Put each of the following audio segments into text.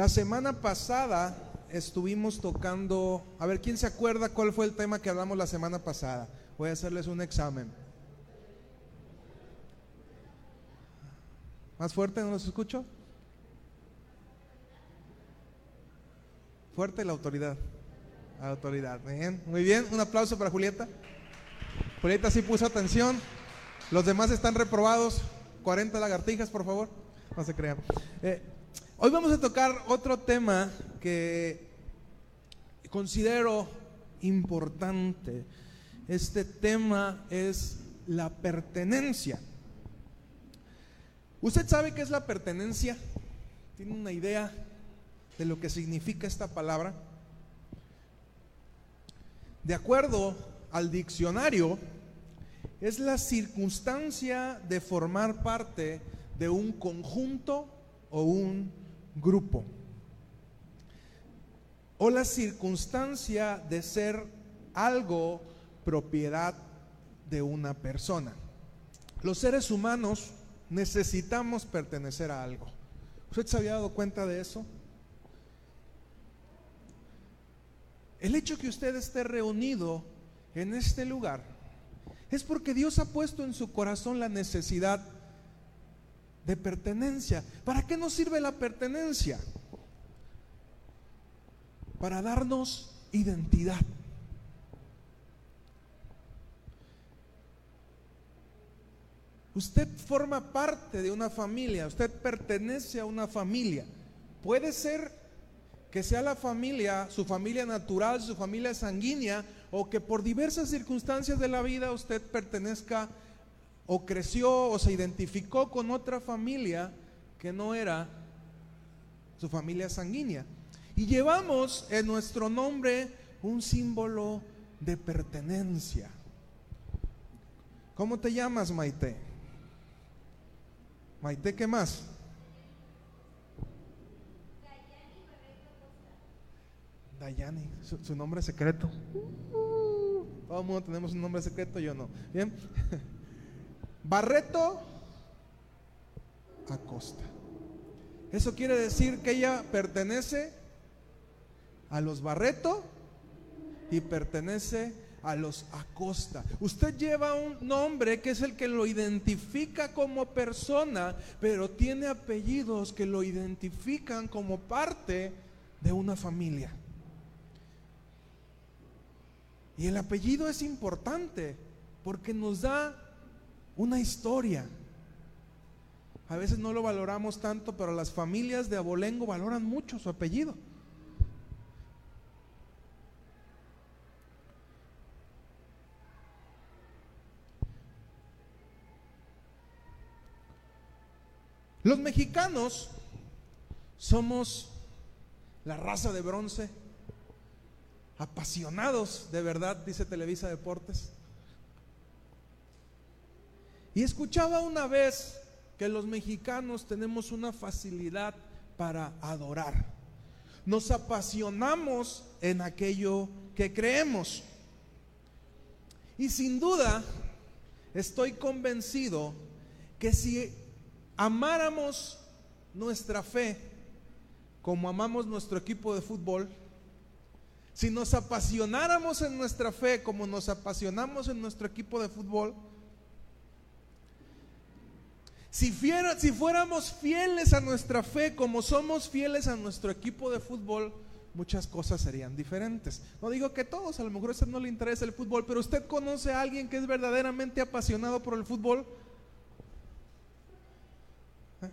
La semana pasada estuvimos tocando, a ver, ¿quién se acuerda cuál fue el tema que hablamos la semana pasada? Voy a hacerles un examen. ¿Más fuerte? ¿No los escucho? Fuerte la autoridad. La autoridad. Bien, muy bien. Un aplauso para Julieta. Julieta sí puso atención. Los demás están reprobados. 40 lagartijas, por favor. No se crean. Eh, Hoy vamos a tocar otro tema que considero importante. Este tema es la pertenencia. ¿Usted sabe qué es la pertenencia? ¿Tiene una idea de lo que significa esta palabra? De acuerdo al diccionario, es la circunstancia de formar parte de un conjunto o un grupo o la circunstancia de ser algo propiedad de una persona. Los seres humanos necesitamos pertenecer a algo. ¿Usted se había dado cuenta de eso? El hecho que usted esté reunido en este lugar es porque Dios ha puesto en su corazón la necesidad de pertenencia. ¿Para qué nos sirve la pertenencia? Para darnos identidad. Usted forma parte de una familia, usted pertenece a una familia. Puede ser que sea la familia, su familia natural, su familia sanguínea, o que por diversas circunstancias de la vida usted pertenezca o creció o se identificó con otra familia que no era su familia sanguínea. Y llevamos en nuestro nombre un símbolo de pertenencia. ¿Cómo te llamas, Maite? Maite, ¿qué más? Dayani, su, su nombre secreto. Todo el mundo tenemos un nombre secreto, yo no. Bien. Barreto Acosta. Eso quiere decir que ella pertenece a los Barreto y pertenece a los Acosta. Usted lleva un nombre que es el que lo identifica como persona, pero tiene apellidos que lo identifican como parte de una familia. Y el apellido es importante porque nos da una historia. A veces no lo valoramos tanto, pero las familias de Abolengo valoran mucho su apellido. Los mexicanos somos la raza de bronce, apasionados de verdad, dice Televisa Deportes. Y escuchaba una vez que los mexicanos tenemos una facilidad para adorar. Nos apasionamos en aquello que creemos. Y sin duda, estoy convencido que si amáramos nuestra fe como amamos nuestro equipo de fútbol, si nos apasionáramos en nuestra fe como nos apasionamos en nuestro equipo de fútbol, si, fuéramos fieles a nuestra fe como somos fieles a nuestro equipo de fútbol, muchas cosas serían diferentes. No digo que todos, a lo mejor a usted no le interesa el fútbol, pero usted conoce a alguien que es verdaderamente apasionado por el fútbol. ¿Eh?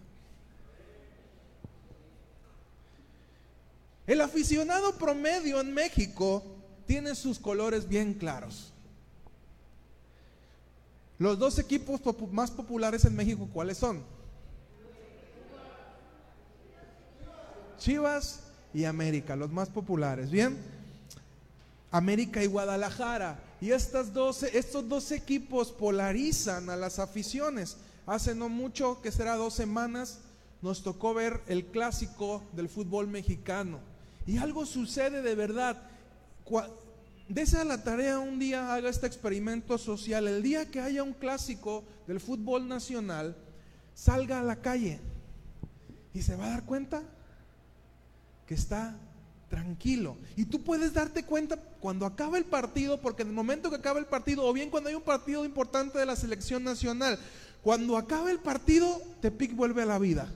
El aficionado promedio en México tiene sus colores bien claros. Los dos equipos más populares en México, ¿cuáles son? Chivas y América, los más populares. Bien, América y Guadalajara. Y estas dos, estos dos equipos polarizan a las aficiones. Hace no mucho, que será dos semanas, nos tocó ver el clásico del fútbol mexicano. Y algo sucede de verdad. Dese la tarea un día, haga este experimento social. El día que haya un clásico del fútbol nacional, salga a la calle y se va a dar cuenta que está tranquilo. Y tú puedes darte cuenta cuando acaba el partido, porque en el momento que acaba el partido, o bien cuando hay un partido importante de la selección nacional, cuando acaba el partido, Tepic vuelve a la vida.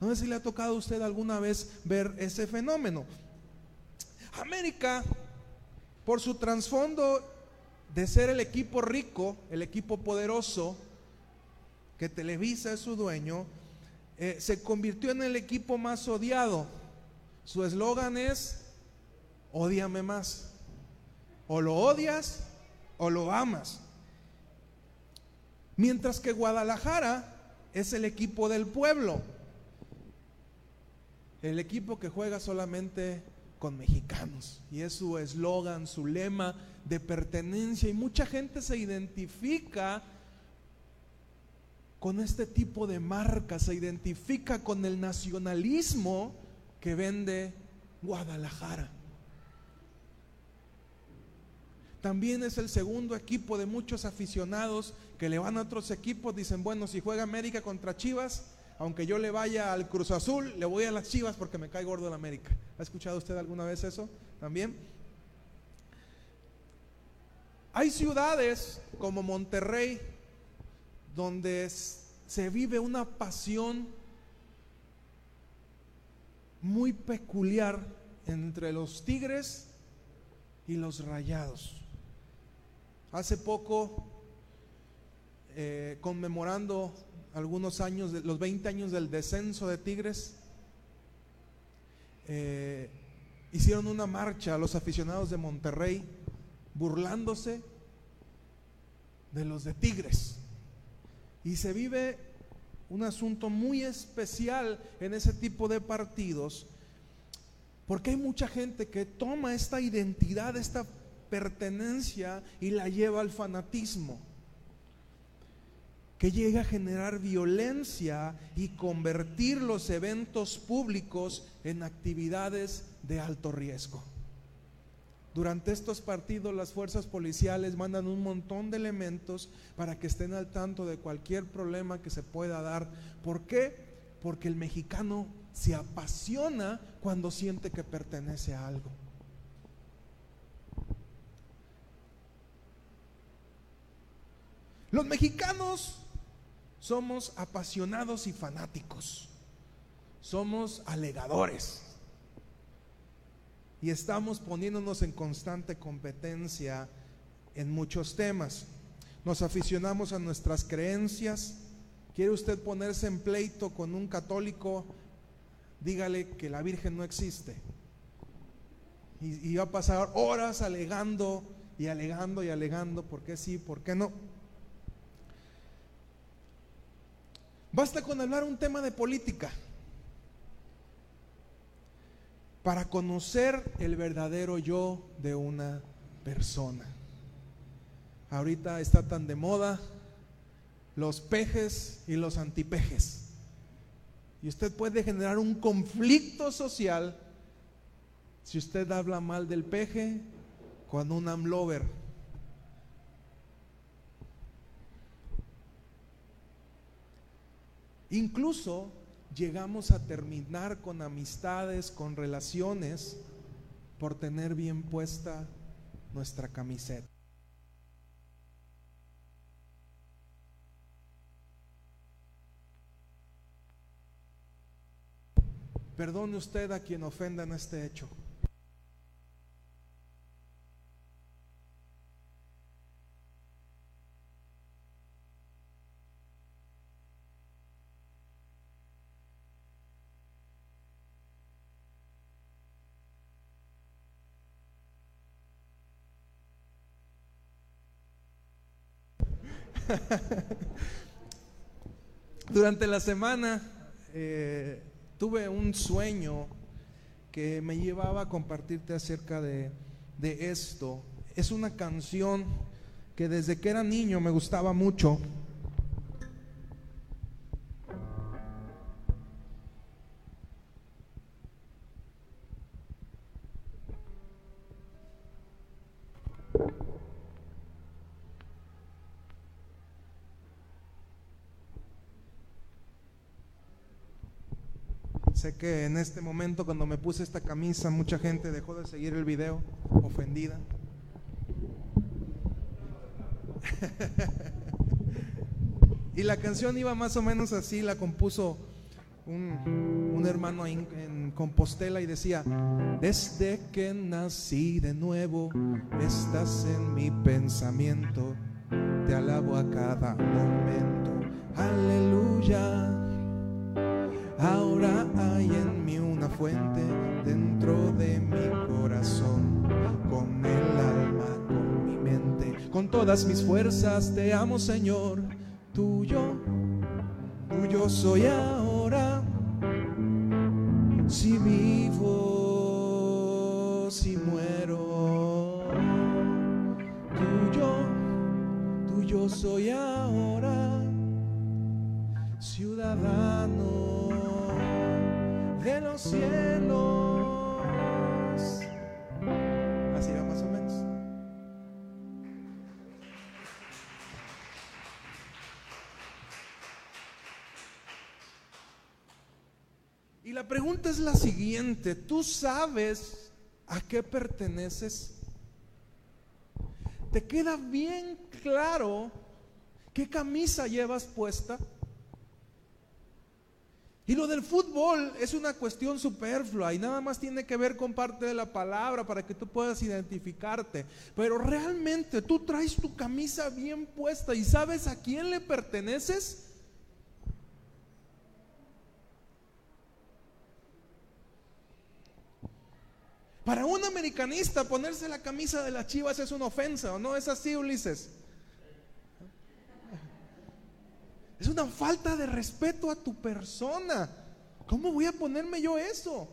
No sé si le ha tocado a usted alguna vez ver ese fenómeno. América, por su trasfondo de ser el equipo rico, el equipo poderoso, que Televisa es su dueño, eh, se convirtió en el equipo más odiado. Su eslogan es, odiame más. O lo odias o lo amas. Mientras que Guadalajara es el equipo del pueblo. El equipo que juega solamente con mexicanos. Y es su eslogan, su lema de pertenencia. Y mucha gente se identifica con este tipo de marca, se identifica con el nacionalismo que vende Guadalajara. También es el segundo equipo de muchos aficionados que le van a otros equipos, dicen, bueno, si juega América contra Chivas, aunque yo le vaya al Cruz Azul, le voy a las Chivas porque me cae gordo el América. ¿Ha escuchado usted alguna vez eso también? Hay ciudades como Monterrey donde se vive una pasión muy peculiar entre los tigres y los rayados. Hace poco, eh, conmemorando algunos años, los 20 años del descenso de Tigres, eh, hicieron una marcha a los aficionados de Monterrey burlándose de los de Tigres. Y se vive un asunto muy especial en ese tipo de partidos, porque hay mucha gente que toma esta identidad, esta pertenencia y la lleva al fanatismo, que llega a generar violencia y convertir los eventos públicos en actividades de alto riesgo. Durante estos partidos las fuerzas policiales mandan un montón de elementos para que estén al tanto de cualquier problema que se pueda dar. ¿Por qué? Porque el mexicano se apasiona cuando siente que pertenece a algo. Los mexicanos somos apasionados y fanáticos. Somos alegadores y estamos poniéndonos en constante competencia en muchos temas. Nos aficionamos a nuestras creencias. ¿Quiere usted ponerse en pleito con un católico? Dígale que la Virgen no existe. Y, va a pasar horas alegando y alegando y alegando por qué sí, por qué no. Basta con hablar un tema de política para conocer el verdadero yo de una persona. Ahorita está tan de moda los pejes y los antipejes. Y usted puede generar un conflicto social si usted habla mal del peje con un amlover. Incluso llegamos a terminar con amistades, con relaciones, por tener bien puesta nuestra camiseta. Perdone usted a quien ofenda en este hecho. Durante la semana eh, tuve un sueño que me llevaba a compartirte acerca de, de esto. Es una canción que desde que era niño me gustaba mucho. Que en este momento cuando me puse esta camisa mucha gente dejó de seguir el video ofendida. y la canción iba más o menos así, la compuso un, hermano en, en Compostela y decía, desde que nací de nuevo, estás en mi pensamiento, te alabo a cada momento, aleluya. Ahora hay en mí una fuente dentro de mi corazón, con el alma, con mi mente, con todas mis fuerzas te amo Señor, tuyo, tuyo soy ahora. Si vivo, si muero, tuyo, tuyo soy ahora, ciudadano Así va más o menos. Y la pregunta es la siguiente, ¿tú sabes a qué perteneces? ¿Te queda bien claro qué camisa llevas puesta? Y lo del fútbol es una cuestión superflua y nada más tiene que ver con parte de la palabra para que tú puedas identificarte. Pero realmente tú traes tu camisa bien puesta y sabes a quién le perteneces. Para un americanista ponerse la camisa de las chivas es una ofensa, ¿o no es así, Ulises? Es una falta de respeto a tu persona. ¿Cómo voy a ponerme yo eso?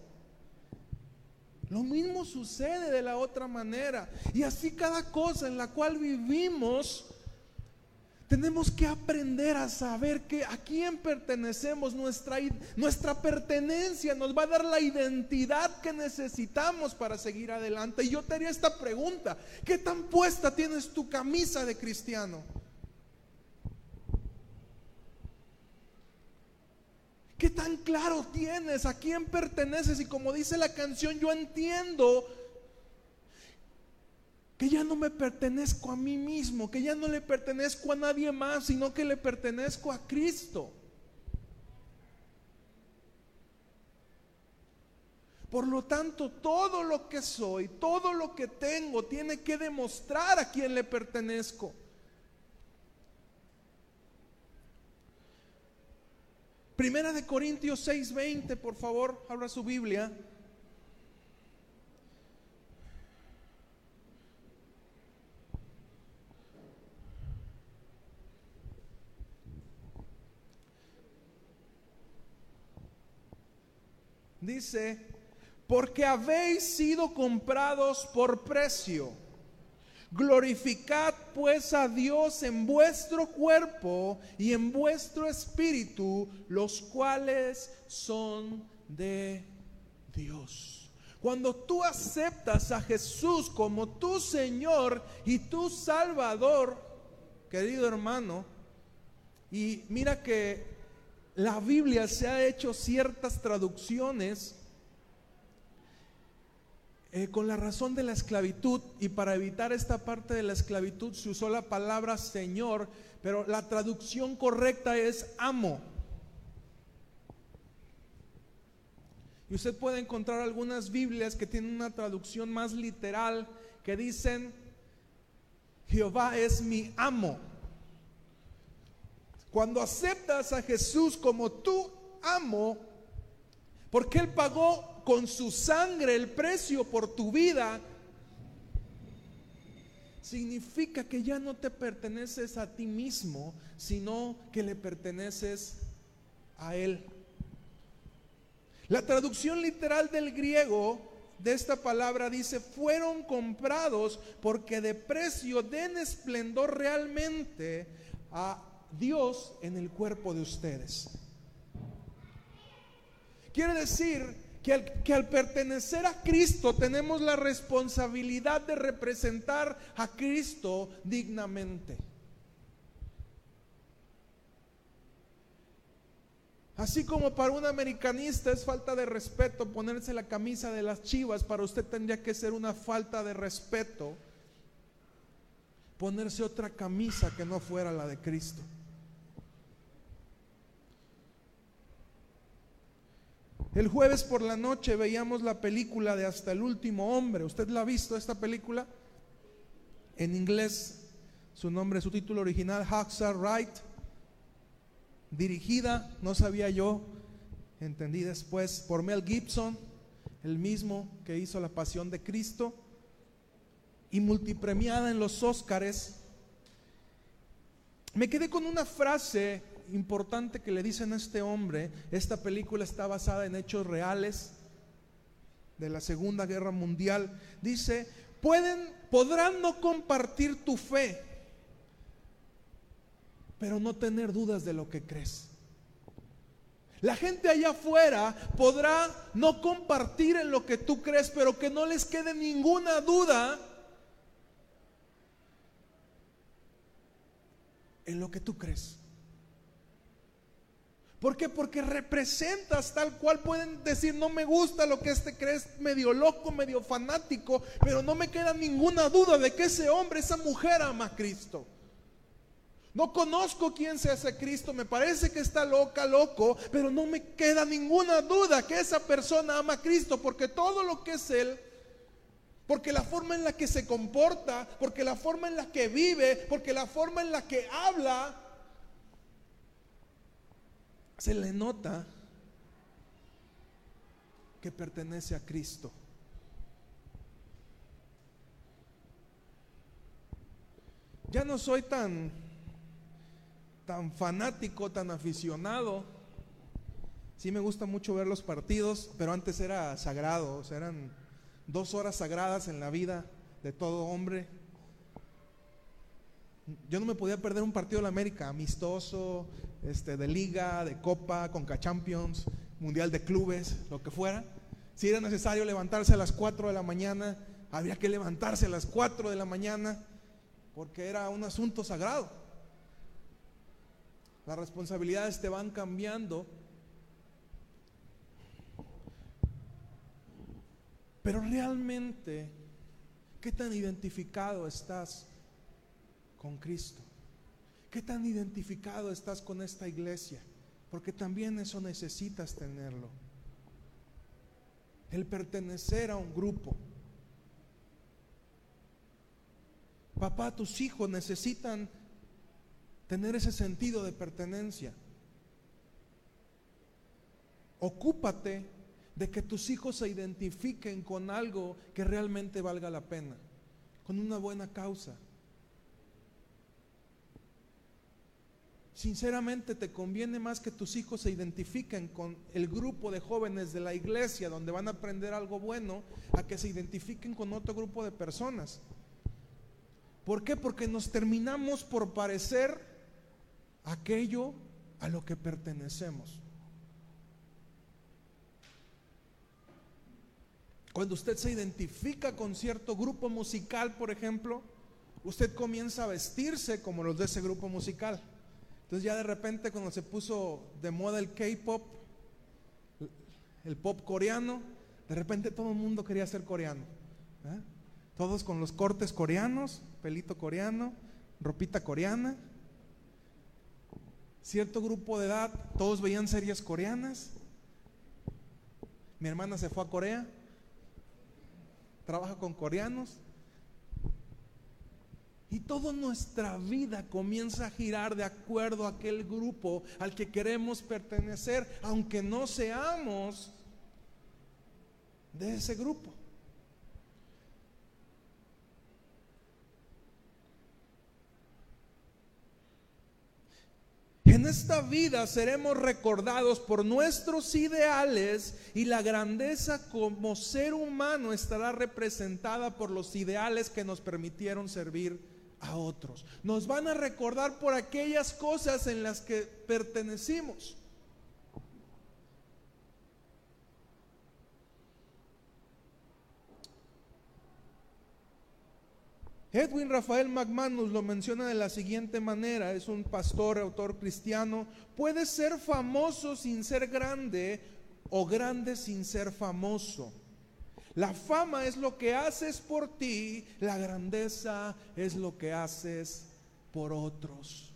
Lo mismo sucede de la otra manera. Y así cada cosa en la cual vivimos, tenemos que aprender a saber que a quién pertenecemos. Nuestra, nuestra pertenencia nos va a dar la identidad que necesitamos para seguir adelante. Y yo te haría esta pregunta. ¿Qué tan puesta tienes tu camisa de cristiano? ¿Qué tan claro tienes? ¿A quién perteneces? Y como dice la canción, yo entiendo que ya no me pertenezco a mí mismo, que ya no le pertenezco a nadie más, sino que le pertenezco a Cristo. Por lo tanto, todo lo que soy, todo lo que tengo, tiene que demostrar a quién le pertenezco. Primera de Corintios 6:20, por favor, abra su Biblia. Dice, porque habéis sido comprados por precio. Glorificad pues a Dios en vuestro cuerpo y en vuestro espíritu, los cuales son de Dios. Cuando tú aceptas a Jesús como tu Señor y tu Salvador, querido hermano, y mira que la Biblia se ha hecho ciertas traducciones eh, con la razón de la esclavitud y para evitar esta parte de la esclavitud se usó la palabra Señor, pero la traducción correcta es amo. Y usted puede encontrar algunas Biblias que tienen una traducción más literal que dicen, Jehová es mi amo. Cuando aceptas a Jesús como tu amo, porque Él pagó con su sangre el precio por tu vida, significa que ya no te perteneces a ti mismo, sino que le perteneces a Él. La traducción literal del griego de esta palabra dice, fueron comprados porque de precio den esplendor realmente a Dios en el cuerpo de ustedes. Quiere decir que al, pertenecer a Cristo tenemos la responsabilidad de representar a Cristo dignamente. Así como para un americanista es falta de respeto ponerse la camisa de las chivas, para usted tendría que ser una falta de respeto ponerse otra camisa que no fuera la de Cristo. El jueves por la noche veíamos la película de Hasta el último hombre. ¿Usted la ha visto esta película? En inglés, su nombre, su título original, Hacksaw Right dirigida, no sabía yo, entendí después, por Mel Gibson, el mismo que hizo La Pasión de Cristo, y multipremiada en los Óscares. Me quedé con una frase importante que le dicen a este hombre. Esta película está basada en hechos reales de la Segunda Guerra Mundial. Dice, pueden, podrán no compartir tu fe, pero no tener dudas de lo que crees. La gente allá afuera podrá no compartir en lo que tú crees, pero que no les quede ninguna duda en lo que tú crees. ¿Por qué? Porque representas tal cual pueden decir, no me gusta lo que este crees, medio loco, medio fanático, pero no me queda ninguna duda de que ese hombre, esa mujer ama a Cristo. No conozco quién sea ese Cristo, me parece que está loca, loco, pero no me queda ninguna duda que esa persona ama a Cristo, porque todo lo que es Él, porque la forma en la que se comporta, porque la forma en la que vive, porque la forma en la que habla, se le nota que pertenece a Cristo. Ya no soy tan tan fanático, tan aficionado. Sí me gusta mucho ver los partidos, pero antes era sagrado, o sea, eran dos horas sagradas en la vida de todo hombre. Yo no me podía perder un partido de la América, amistoso, este, de liga, de copa, Conca Champions, mundial de clubes, lo que fuera. Si era necesario levantarse a las 4 de la mañana, había que levantarse a las 4 de la mañana, porque era un asunto sagrado. Las responsabilidades te van cambiando. Pero realmente, ¿qué tan identificado estás con Cristo? ¿Qué tan identificado estás con esta iglesia? Porque también eso necesitas tenerlo. El pertenecer a un grupo. Papá, tus hijos necesitan tener ese sentido de pertenencia. Ocúpate de que tus hijos se identifiquen con algo que realmente valga la pena, con una buena causa. Sinceramente te conviene más que tus hijos se identifiquen con el grupo de jóvenes de la iglesia donde van a aprender algo bueno a que se identifiquen con otro grupo de personas. ¿Por qué? Porque nos terminamos por parecer aquello a lo que pertenecemos. Cuando usted se identifica con cierto grupo musical, por ejemplo, usted comienza a vestirse como los de ese grupo musical. Entonces ya de repente cuando se puso de moda el K-pop, el pop coreano, de repente todo el mundo quería ser coreano. ¿eh? Todos con los cortes coreanos, pelito coreano, ropita coreana cierto grupo de edad, todos veían series coreanas. Mi hermana se fue a Corea, trabaja con coreanos. Y toda nuestra vida comienza a girar de acuerdo a aquel grupo al que queremos pertenecer, aunque no seamos de ese grupo. En esta vida seremos recordados por nuestros ideales y la grandeza como ser humano estará representada por los ideales que nos permitieron servir a otros. Nos van a recordar por aquellas cosas en las que pertenecimos. Edwin Rafael McManus lo menciona de la siguiente manera, es un pastor, autor cristiano, puede ser famoso sin ser grande o grande sin ser famoso. La fama es lo que haces por ti, la grandeza es lo que haces por otros.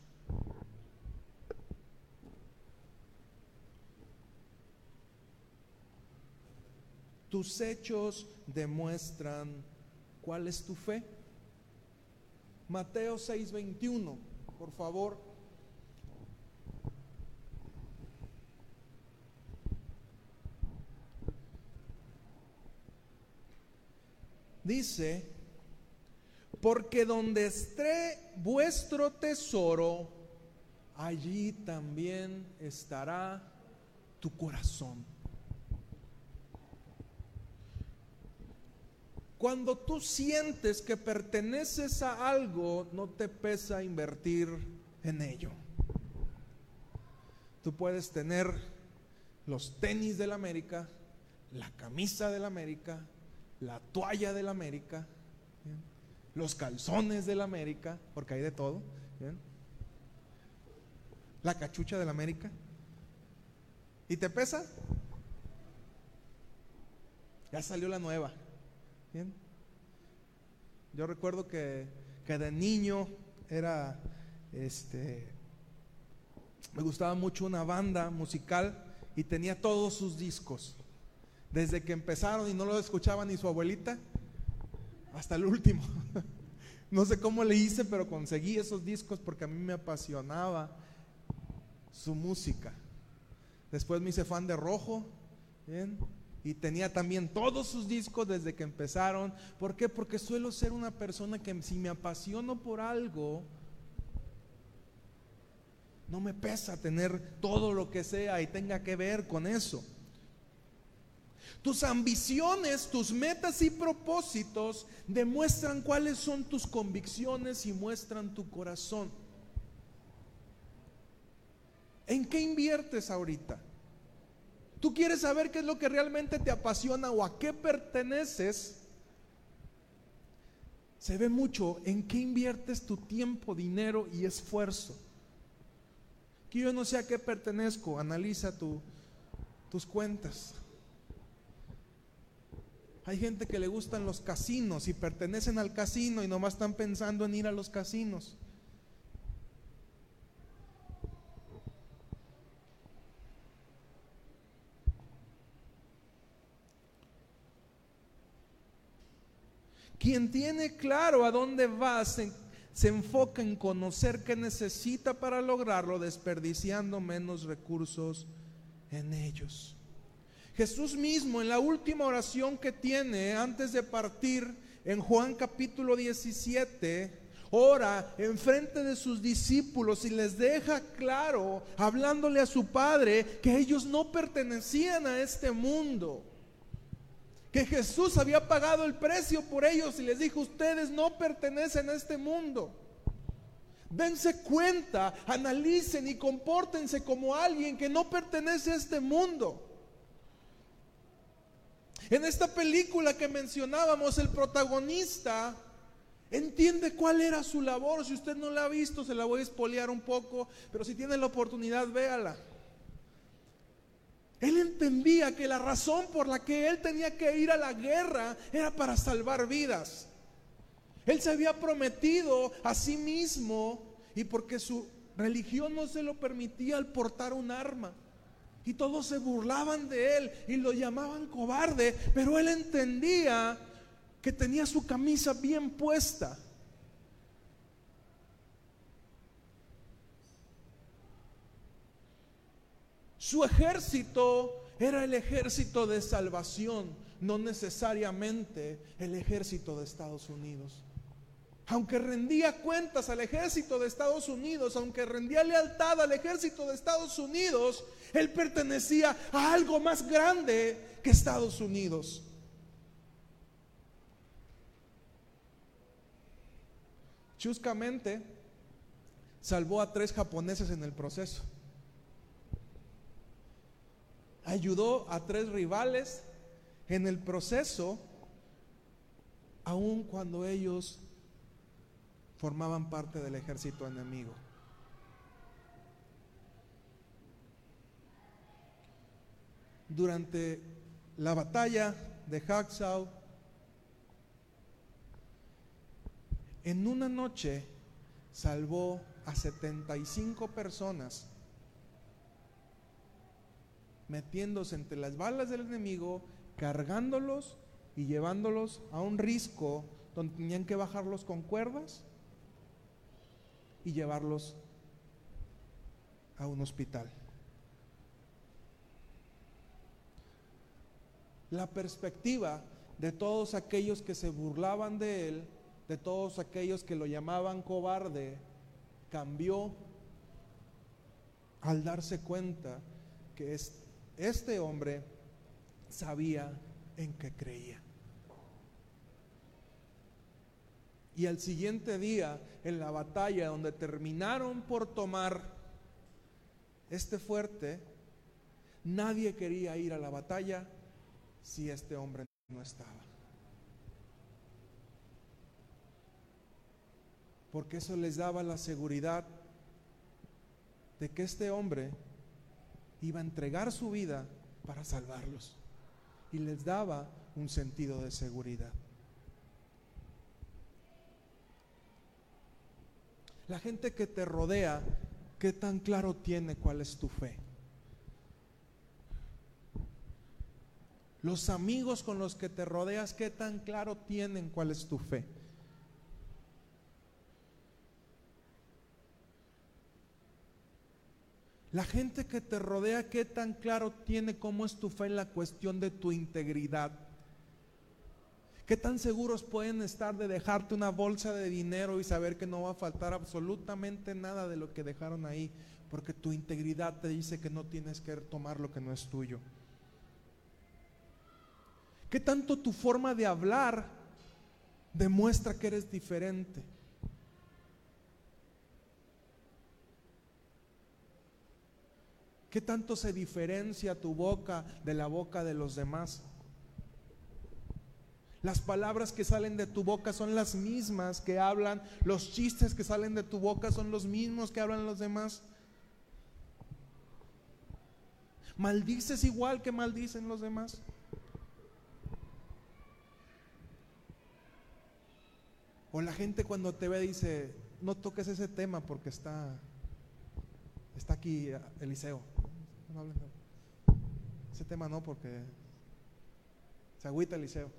Tus hechos demuestran cuál es tu fe. Mateo 6:21, por favor. Dice, porque donde esté vuestro tesoro, allí también estará tu corazón. Cuando tú sientes que perteneces a algo, no te pesa invertir en ello. Tú puedes tener los tenis de la América, la camisa de la América, la toalla de la América, los calzones de la América, porque hay de todo, la cachucha de la América. ¿Y te pesa? Ya salió la nueva. Bien. Yo recuerdo que, que de niño era, este, me gustaba mucho una banda musical y tenía todos sus discos. Desde que empezaron y no lo escuchaba ni su abuelita, hasta el último. no sé cómo le hice, pero conseguí esos discos porque a mí me apasionaba su música. Después me hice fan de Rojo. Y tenía también todos sus discos desde que empezaron. ¿Por qué? Porque suelo ser una persona que si me apasiono por algo, no me pesa tener todo lo que sea y tenga que ver con eso. Tus ambiciones, tus metas y propósitos demuestran cuáles son tus convicciones y muestran tu corazón. ¿En qué inviertes ahorita? Tú quieres saber qué es lo que realmente te apasiona o a qué perteneces. Se ve mucho en qué inviertes tu tiempo, dinero y esfuerzo. Que yo no sé a qué pertenezco, analiza tus cuentas. Hay gente que le gustan los casinos y pertenecen al casino y nomás están pensando en ir a los casinos. Quien tiene claro a dónde va, se, enfoca en conocer qué necesita para lograrlo, desperdiciando menos recursos en ellos. Jesús mismo en la última oración que tiene antes de partir en Juan capítulo 17, ora en frente de sus discípulos y les deja claro, hablándole a su Padre, que ellos no pertenecían a este mundo que Jesús había pagado el precio por ellos y les dijo, ustedes no pertenecen a este mundo. Dense cuenta, analicen y compórtense como alguien que no pertenece a este mundo. En esta película que mencionábamos, el protagonista entiende cuál era su labor. Si usted no la ha visto, se la voy a espolear un poco, pero si tiene la oportunidad, véala. Él entendía que la razón por la que él tenía que ir a la guerra era para salvar vidas. Él se había prometido a sí mismo y porque su religión no se lo permitía al portar un arma. Y todos se burlaban de él y lo llamaban cobarde, pero él entendía que tenía su camisa bien puesta. Su ejército era el ejército de salvación, no necesariamente el ejército de Estados Unidos. Aunque rendía cuentas al ejército de Estados Unidos, aunque rendía lealtad al ejército de Estados Unidos, él pertenecía a algo más grande que Estados Unidos. Chuscamente salvó a tres japoneses en el proceso ayudó a tres rivales en el proceso, aun cuando ellos formaban parte del ejército enemigo. Durante la batalla de Haxau, en una noche salvó a 75 personas, metiéndose entre las balas del enemigo, cargándolos y llevándolos a un risco donde tenían que bajarlos con cuerdas y llevarlos a un hospital. La perspectiva de todos aquellos que se burlaban de él, de todos aquellos que lo llamaban cobarde, cambió al darse cuenta que este hombre sabía en qué creía. Y al siguiente día, en la batalla donde terminaron por tomar este fuerte, nadie quería ir a la batalla si este hombre no estaba. Porque eso les daba la seguridad de que este hombre iba a entregar su vida para salvarlos. Y les daba un sentido de seguridad. La gente que te rodea, ¿qué tan claro tiene cuál es tu fe? Los amigos con los que te rodeas, ¿qué tan claro tienen cuál es tu fe? La gente que te rodea, ¿qué tan claro tiene cómo es tu fe en la cuestión de tu integridad? ¿Qué tan seguros pueden estar de dejarte una bolsa de dinero y saber que no va a faltar absolutamente nada de lo que dejaron ahí? Porque tu integridad te dice que no tienes que tomar lo que no es tuyo. ¿Qué tanto tu forma de hablar demuestra que eres diferente? ¿Qué tanto se diferencia tu boca de la boca de los demás? Las palabras que salen de tu boca son las mismas que hablan, los chistes que salen de tu boca son los mismos que hablan los demás. ¿Maldices igual que maldicen los demás? O la gente cuando te ve dice, no toques ese tema porque está, está aquí Eliseo. ese tema no porque se agüita Eliseo.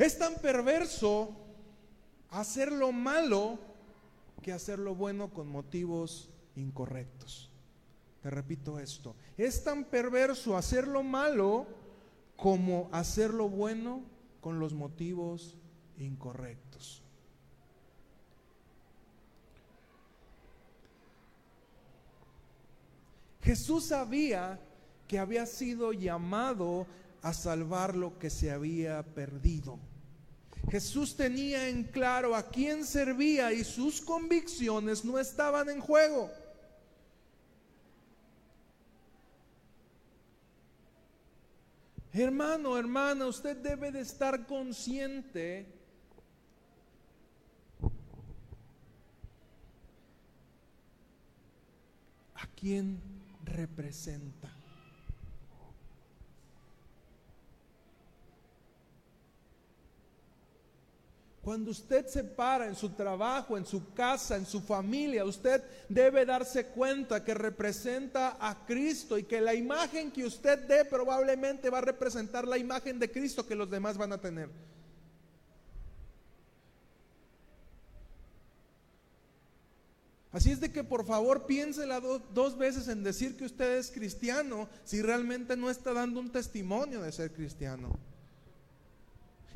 Es tan perverso hacer lo malo que hacer lo bueno con motivos incorrectos. Te repito esto. Es tan perverso hacer lo malo como hacer lo bueno con los motivos incorrectos. Jesús sabía que había sido llamado a salvar lo que se había perdido. Jesús tenía en claro a quién servía y sus convicciones no estaban en juego. Hermano, hermana, usted debe de estar consciente a quién representa. Cuando usted se para en su trabajo, en su casa, en su familia, usted debe darse cuenta que representa a Cristo y que la imagen que usted dé probablemente va a representar la imagen de Cristo que los demás van a tener. Así es de que por favor piénsela dos veces en decir que usted es cristiano si realmente no está dando un testimonio de ser cristiano.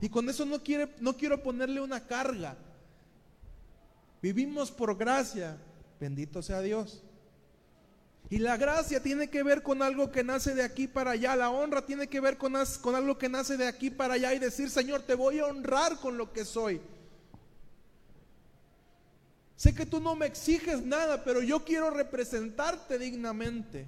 Y con eso no, quiere, no quiero ponerle una carga. Vivimos por gracia. Bendito sea Dios. Y la gracia tiene que ver con algo que nace de aquí para allá. La honra tiene que ver con, con algo que nace de aquí para allá y decir, Señor, te voy a honrar con lo que soy. Sé que tú no me exiges nada, pero yo quiero representarte dignamente.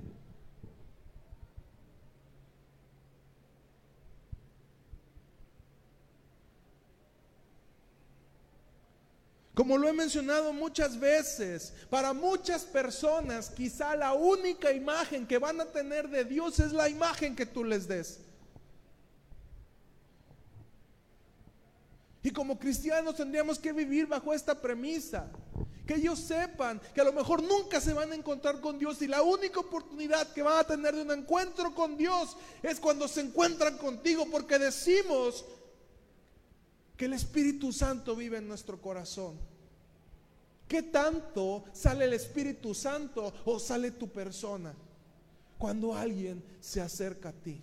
Como lo he mencionado muchas veces, para muchas personas quizá la única imagen que van a tener de Dios es la imagen que tú les des. Y como cristianos tendríamos que vivir bajo esta premisa. Que ellos sepan que a lo mejor nunca se van a encontrar con Dios y la única oportunidad que van a tener de un encuentro con Dios es cuando se encuentran contigo porque decimos que el Espíritu Santo vive en nuestro corazón. ¿Qué tanto sale el Espíritu Santo o sale tu persona cuando alguien se acerca a ti?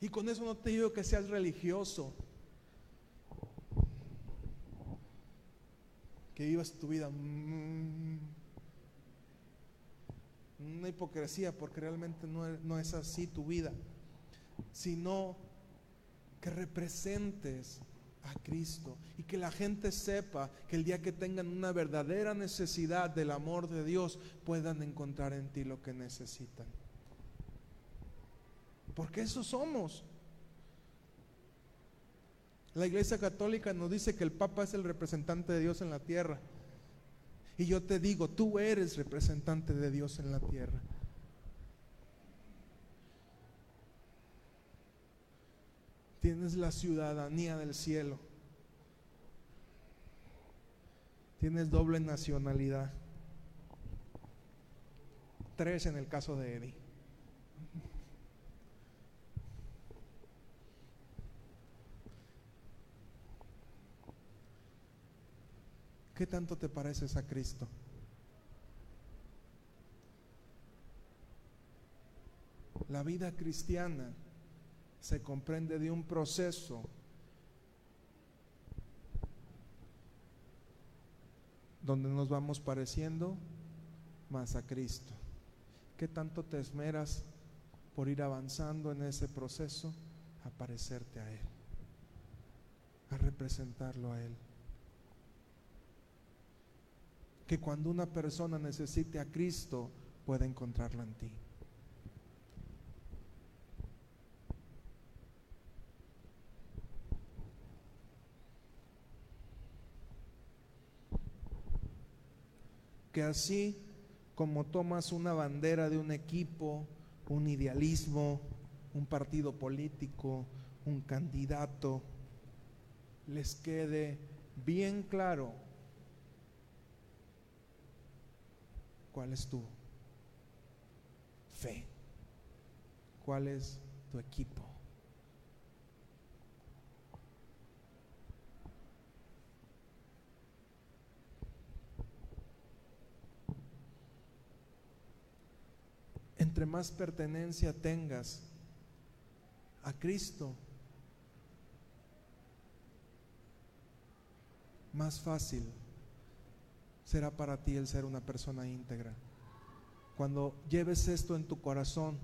Y con eso no te digo que seas religioso, que vivas tu vida mm, una hipocresía, porque realmente no es, no es así tu vida, sino que representes a Cristo y que la gente sepa que el día que tengan una verdadera necesidad del amor de Dios puedan encontrar en ti lo que necesitan. Porque eso somos. La Iglesia Católica nos dice que el Papa es el representante de Dios en la tierra. Y yo te digo, tú eres representante de Dios en la tierra. Tienes la ciudadanía del cielo. Tienes doble nacionalidad. Tres en el caso de Eddie. ¿Qué tanto te pareces a Cristo? La vida cristiana se comprende de un proceso donde nos vamos pareciendo más a Cristo. ¿Qué tanto te esmeras por ir avanzando en ese proceso a parecerte a Él, a representarlo a Él? Que cuando una persona necesite a Cristo, pueda encontrarlo en ti. Así como tomas una bandera de un equipo, un idealismo, un partido político, un candidato, les quede bien claro cuál es tu fe, cuál es tu equipo. Entre más pertenencia tengas a Cristo, más fácil será para ti el ser una persona íntegra. Cuando lleves esto en tu corazón,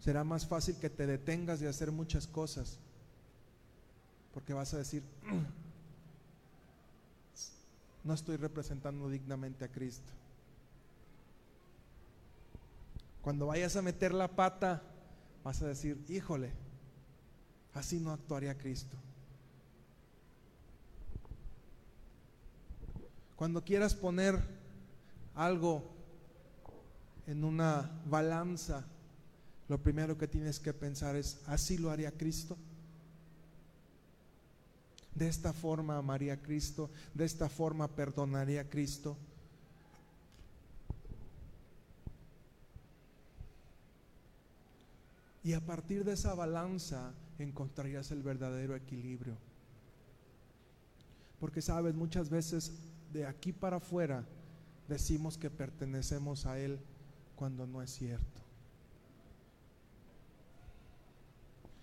será más fácil que te detengas de hacer muchas cosas, porque vas a decir, no estoy representando dignamente a Cristo. Cuando vayas a meter la pata, vas a decir, híjole, así no actuaría Cristo. Cuando quieras poner algo en una balanza, lo primero que tienes que pensar es, ¿así lo haría Cristo? De esta forma amaría a Cristo, de esta forma perdonaría a Cristo. Y a partir de esa balanza encontrarías el verdadero equilibrio. Porque sabes, muchas veces de aquí para afuera decimos que pertenecemos a Él cuando no es cierto.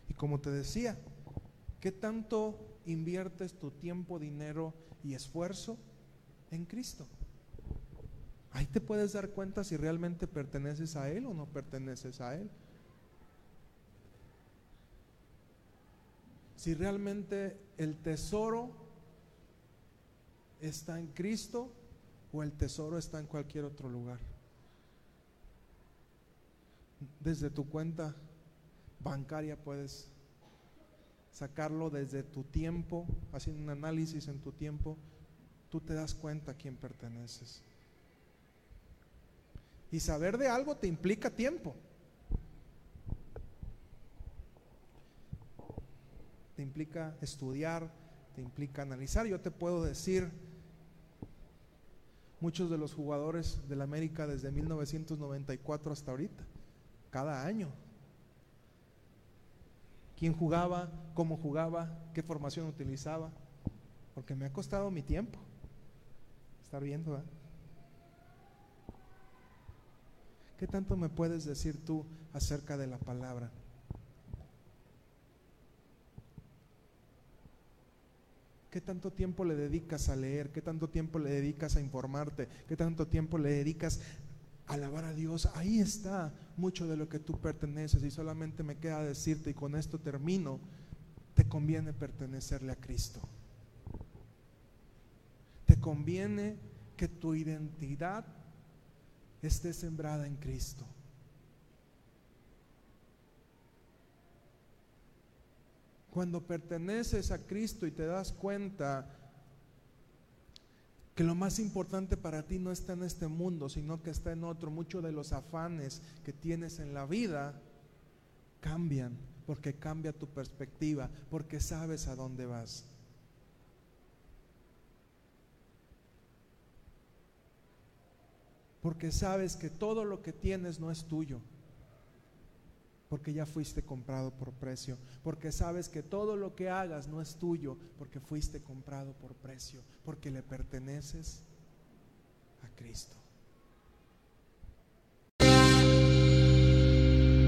Y como te decía, ¿qué tanto inviertes tu tiempo, dinero y esfuerzo en Cristo? Ahí te puedes dar cuenta si realmente perteneces a Él o no perteneces a Él. Si realmente el tesoro está en Cristo o el tesoro está en cualquier otro lugar. Desde tu cuenta bancaria puedes sacarlo desde tu tiempo, haciendo un análisis en tu tiempo, tú te das cuenta a quién perteneces. Y saber de algo te implica tiempo. Te implica estudiar, te implica analizar. Yo te puedo decir, muchos de los jugadores de la América desde 1994 hasta ahorita, cada año. ¿Quién jugaba? ¿Cómo jugaba? ¿Qué formación utilizaba? Porque me ha costado mi tiempo estar viendo. ¿eh? ¿Qué tanto me puedes decir tú acerca de la palabra? ¿Qué tanto tiempo le dedicas a leer? ¿Qué tanto tiempo le dedicas a informarte? ¿Qué tanto tiempo le dedicas a alabar a Dios? Ahí está mucho de lo que tú perteneces y solamente me queda decirte y con esto termino, te conviene pertenecerle a Cristo. Te conviene que tu identidad esté sembrada en Cristo. Cuando perteneces a Cristo y te das cuenta que lo más importante para ti no está en este mundo, sino que está en otro, muchos de los afanes que tienes en la vida cambian, porque cambia tu perspectiva, porque sabes a dónde vas. Porque sabes que todo lo que tienes no es tuyo porque ya fuiste comprado por precio, porque sabes que todo lo que hagas no es tuyo, porque fuiste comprado por precio, porque le perteneces a Cristo.